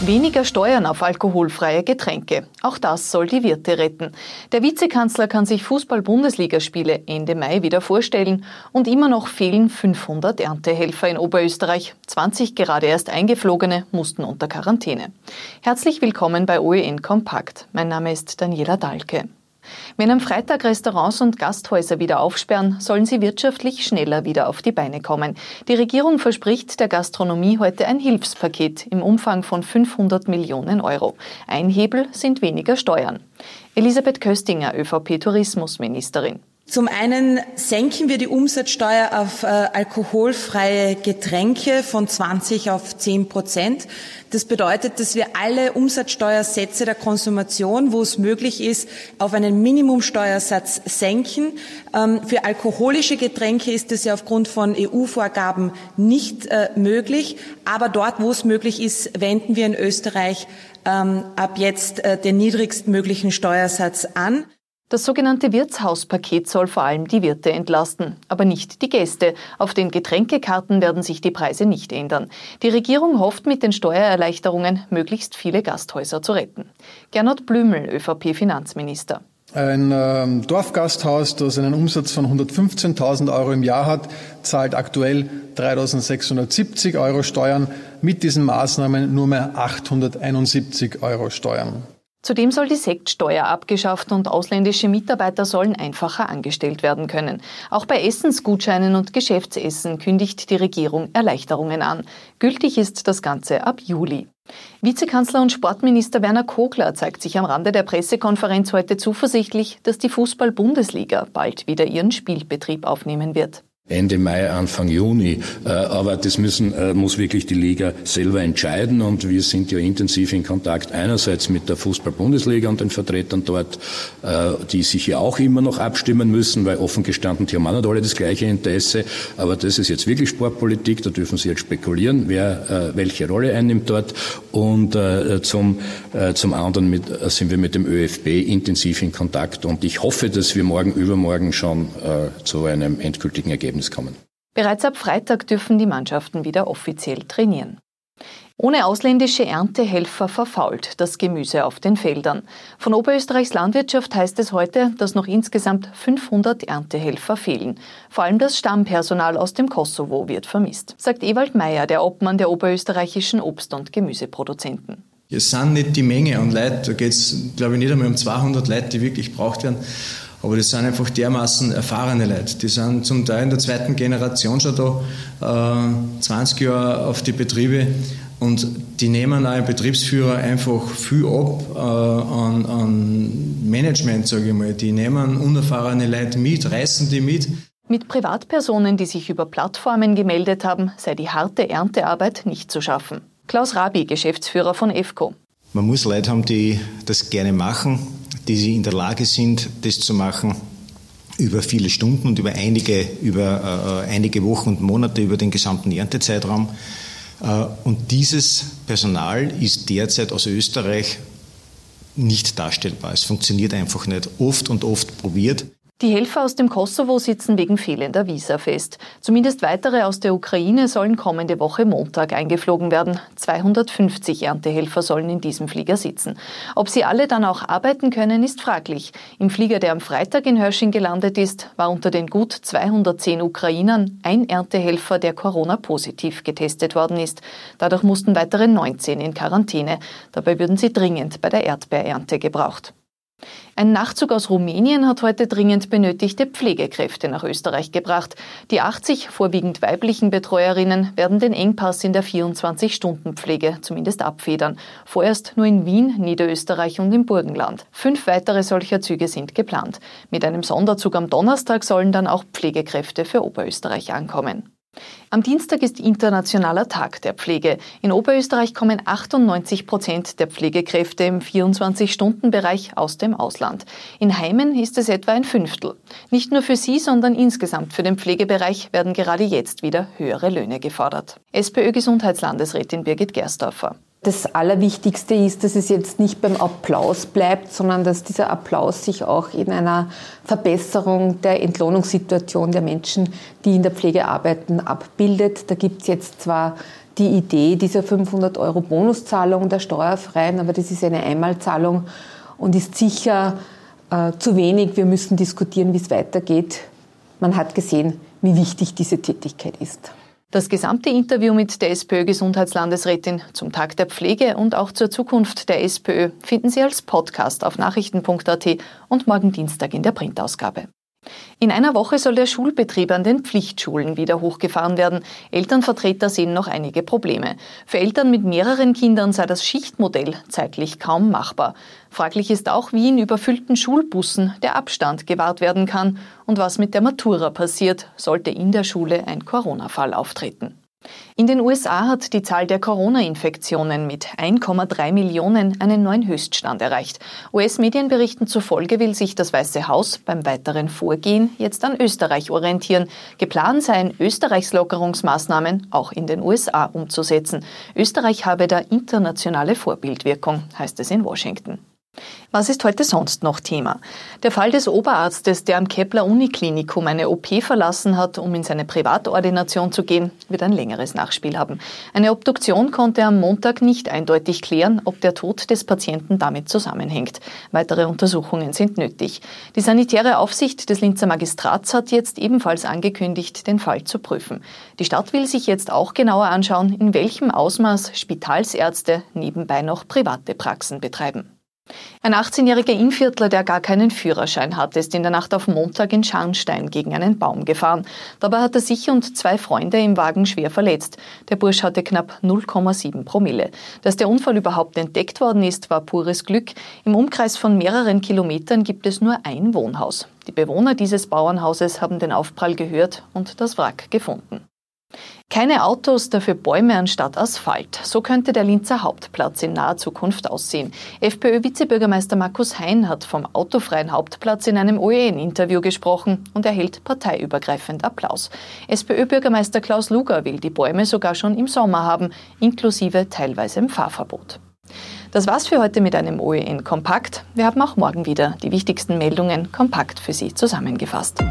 Weniger Steuern auf alkoholfreie Getränke. Auch das soll die Wirte retten. Der Vizekanzler kann sich Fußball-Bundesligaspiele Ende Mai wieder vorstellen und immer noch fehlen 500 Erntehelfer in Oberösterreich. 20 gerade erst eingeflogene mussten unter Quarantäne. Herzlich willkommen bei OEN Kompakt. Mein Name ist Daniela Dahlke. Wenn am Freitag Restaurants und Gasthäuser wieder aufsperren, sollen sie wirtschaftlich schneller wieder auf die Beine kommen. Die Regierung verspricht der Gastronomie heute ein Hilfspaket im Umfang von 500 Millionen Euro. Ein Hebel sind weniger Steuern. Elisabeth Köstinger, ÖVP-Tourismusministerin. Zum einen senken wir die Umsatzsteuer auf äh, alkoholfreie Getränke von 20 auf 10 Prozent. Das bedeutet, dass wir alle Umsatzsteuersätze der Konsumation, wo es möglich ist, auf einen Minimumsteuersatz senken. Ähm, für alkoholische Getränke ist das ja aufgrund von EU-Vorgaben nicht äh, möglich. Aber dort, wo es möglich ist, wenden wir in Österreich ähm, ab jetzt äh, den niedrigstmöglichen Steuersatz an. Das sogenannte Wirtshauspaket soll vor allem die Wirte entlasten, aber nicht die Gäste. Auf den Getränkekarten werden sich die Preise nicht ändern. Die Regierung hofft mit den Steuererleichterungen möglichst viele Gasthäuser zu retten. Gernot Blümel, ÖVP-Finanzminister. Ein äh, Dorfgasthaus, das einen Umsatz von 115.000 Euro im Jahr hat, zahlt aktuell 3.670 Euro Steuern. Mit diesen Maßnahmen nur mehr 871 Euro Steuern. Zudem soll die Sektsteuer abgeschafft und ausländische Mitarbeiter sollen einfacher angestellt werden können. Auch bei Essensgutscheinen und Geschäftsessen kündigt die Regierung Erleichterungen an. Gültig ist das Ganze ab Juli. Vizekanzler und Sportminister Werner Kogler zeigt sich am Rande der Pressekonferenz heute zuversichtlich, dass die Fußball-Bundesliga bald wieder ihren Spielbetrieb aufnehmen wird. Ende Mai, Anfang Juni. Äh, aber das müssen, äh, muss wirklich die Liga selber entscheiden. Und wir sind ja intensiv in Kontakt einerseits mit der Fußball-Bundesliga und den Vertretern dort, äh, die sich ja auch immer noch abstimmen müssen, weil offen gestanden, die haben auch nicht alle das gleiche Interesse. Aber das ist jetzt wirklich Sportpolitik. Da dürfen Sie jetzt spekulieren, wer welche Rolle einnimmt dort. Und zum, zum anderen mit, sind wir mit dem ÖFB intensiv in Kontakt. Und ich hoffe, dass wir morgen, übermorgen schon zu einem endgültigen Ergebnis Ergebnis kommen. Bereits ab Freitag dürfen die Mannschaften wieder offiziell trainieren. Ohne ausländische Erntehelfer verfault das Gemüse auf den Feldern. Von Oberösterreichs Landwirtschaft heißt es heute, dass noch insgesamt 500 Erntehelfer fehlen. Vor allem das Stammpersonal aus dem Kosovo wird vermisst, sagt Ewald Meyer, der Obmann der oberösterreichischen Obst- und Gemüseproduzenten. Es sind nicht die Menge an Leuten, da geht es, glaube ich, nicht einmal um 200 Leute, die wirklich gebraucht werden. Aber das sind einfach dermaßen erfahrene Leute. Die sind zum Teil in der zweiten Generation schon da, äh, 20 Jahre auf die Betriebe und die nehmen auch im Betriebsführer einfach viel ab äh, an, an Management, sage ich mal. Die nehmen unerfahrene Leute mit, reißen die mit. Mit Privatpersonen, die sich über Plattformen gemeldet haben, sei die harte Erntearbeit nicht zu schaffen. Klaus Rabi, Geschäftsführer von EFCO. Man muss Leute haben, die das gerne machen, die sie in der Lage sind, das zu machen über viele Stunden und über einige, über, äh, einige Wochen und Monate, über den gesamten Erntezeitraum. Äh, und dieses Personal ist derzeit aus Österreich nicht darstellbar. Es funktioniert einfach nicht. Oft und oft probiert. Die Helfer aus dem Kosovo sitzen wegen fehlender Visa fest. Zumindest weitere aus der Ukraine sollen kommende Woche Montag eingeflogen werden. 250 Erntehelfer sollen in diesem Flieger sitzen. Ob sie alle dann auch arbeiten können, ist fraglich. Im Flieger, der am Freitag in Hörsching gelandet ist, war unter den gut 210 Ukrainern ein Erntehelfer, der Corona-positiv getestet worden ist. Dadurch mussten weitere 19 in Quarantäne. Dabei würden sie dringend bei der Erdbeerernte gebraucht. Ein Nachtzug aus Rumänien hat heute dringend benötigte Pflegekräfte nach Österreich gebracht. Die 80 vorwiegend weiblichen Betreuerinnen werden den Engpass in der 24-Stunden-Pflege zumindest abfedern. Vorerst nur in Wien, Niederösterreich und im Burgenland. Fünf weitere solcher Züge sind geplant. Mit einem Sonderzug am Donnerstag sollen dann auch Pflegekräfte für Oberösterreich ankommen. Am Dienstag ist Internationaler Tag der Pflege. In Oberösterreich kommen 98 Prozent der Pflegekräfte im 24-Stunden-Bereich aus dem Ausland. In Heimen ist es etwa ein Fünftel. Nicht nur für sie, sondern insgesamt für den Pflegebereich werden gerade jetzt wieder höhere Löhne gefordert. SPÖ-Gesundheitslandesrätin Birgit Gersdorfer. Das Allerwichtigste ist, dass es jetzt nicht beim Applaus bleibt, sondern dass dieser Applaus sich auch in einer Verbesserung der Entlohnungssituation der Menschen, die in der Pflege arbeiten, abbildet. Da gibt es jetzt zwar die Idee dieser 500 Euro Bonuszahlung der Steuerfreien, aber das ist eine Einmalzahlung und ist sicher äh, zu wenig. Wir müssen diskutieren, wie es weitergeht. Man hat gesehen, wie wichtig diese Tätigkeit ist. Das gesamte Interview mit der SPÖ-Gesundheitslandesrätin zum Tag der Pflege und auch zur Zukunft der SPÖ finden Sie als Podcast auf nachrichten.at und morgen Dienstag in der Printausgabe. In einer Woche soll der Schulbetrieb an den Pflichtschulen wieder hochgefahren werden. Elternvertreter sehen noch einige Probleme. Für Eltern mit mehreren Kindern sei das Schichtmodell zeitlich kaum machbar. Fraglich ist auch, wie in überfüllten Schulbussen der Abstand gewahrt werden kann und was mit der Matura passiert, sollte in der Schule ein Corona-Fall auftreten. In den USA hat die Zahl der Corona-Infektionen mit 1,3 Millionen einen neuen Höchststand erreicht. US-Medienberichten zufolge will sich das Weiße Haus beim weiteren Vorgehen jetzt an Österreich orientieren. Geplant seien Österreichs Lockerungsmaßnahmen auch in den USA umzusetzen. Österreich habe da internationale Vorbildwirkung, heißt es in Washington. Was ist heute sonst noch Thema? Der Fall des Oberarztes, der am Kepler Uniklinikum eine OP verlassen hat, um in seine Privatordination zu gehen, wird ein längeres Nachspiel haben. Eine Obduktion konnte am Montag nicht eindeutig klären, ob der Tod des Patienten damit zusammenhängt. Weitere Untersuchungen sind nötig. Die sanitäre Aufsicht des Linzer Magistrats hat jetzt ebenfalls angekündigt, den Fall zu prüfen. Die Stadt will sich jetzt auch genauer anschauen, in welchem Ausmaß Spitalsärzte nebenbei noch private Praxen betreiben. Ein 18-jähriger Innviertler, der gar keinen Führerschein hat, ist in der Nacht auf Montag in Scharnstein gegen einen Baum gefahren. Dabei hat er sich und zwei Freunde im Wagen schwer verletzt. Der Bursch hatte knapp 0,7 Promille. Dass der Unfall überhaupt entdeckt worden ist, war pures Glück. Im Umkreis von mehreren Kilometern gibt es nur ein Wohnhaus. Die Bewohner dieses Bauernhauses haben den Aufprall gehört und das Wrack gefunden. Keine Autos, dafür Bäume anstatt Asphalt. So könnte der Linzer Hauptplatz in naher Zukunft aussehen. FPÖ-Vizebürgermeister Markus Hein hat vom autofreien Hauptplatz in einem OEN-Interview gesprochen und erhält parteiübergreifend Applaus. SPÖ-Bürgermeister Klaus Luger will die Bäume sogar schon im Sommer haben, inklusive teilweise im Fahrverbot. Das war's für heute mit einem OEN Kompakt. Wir haben auch morgen wieder die wichtigsten Meldungen kompakt für Sie zusammengefasst.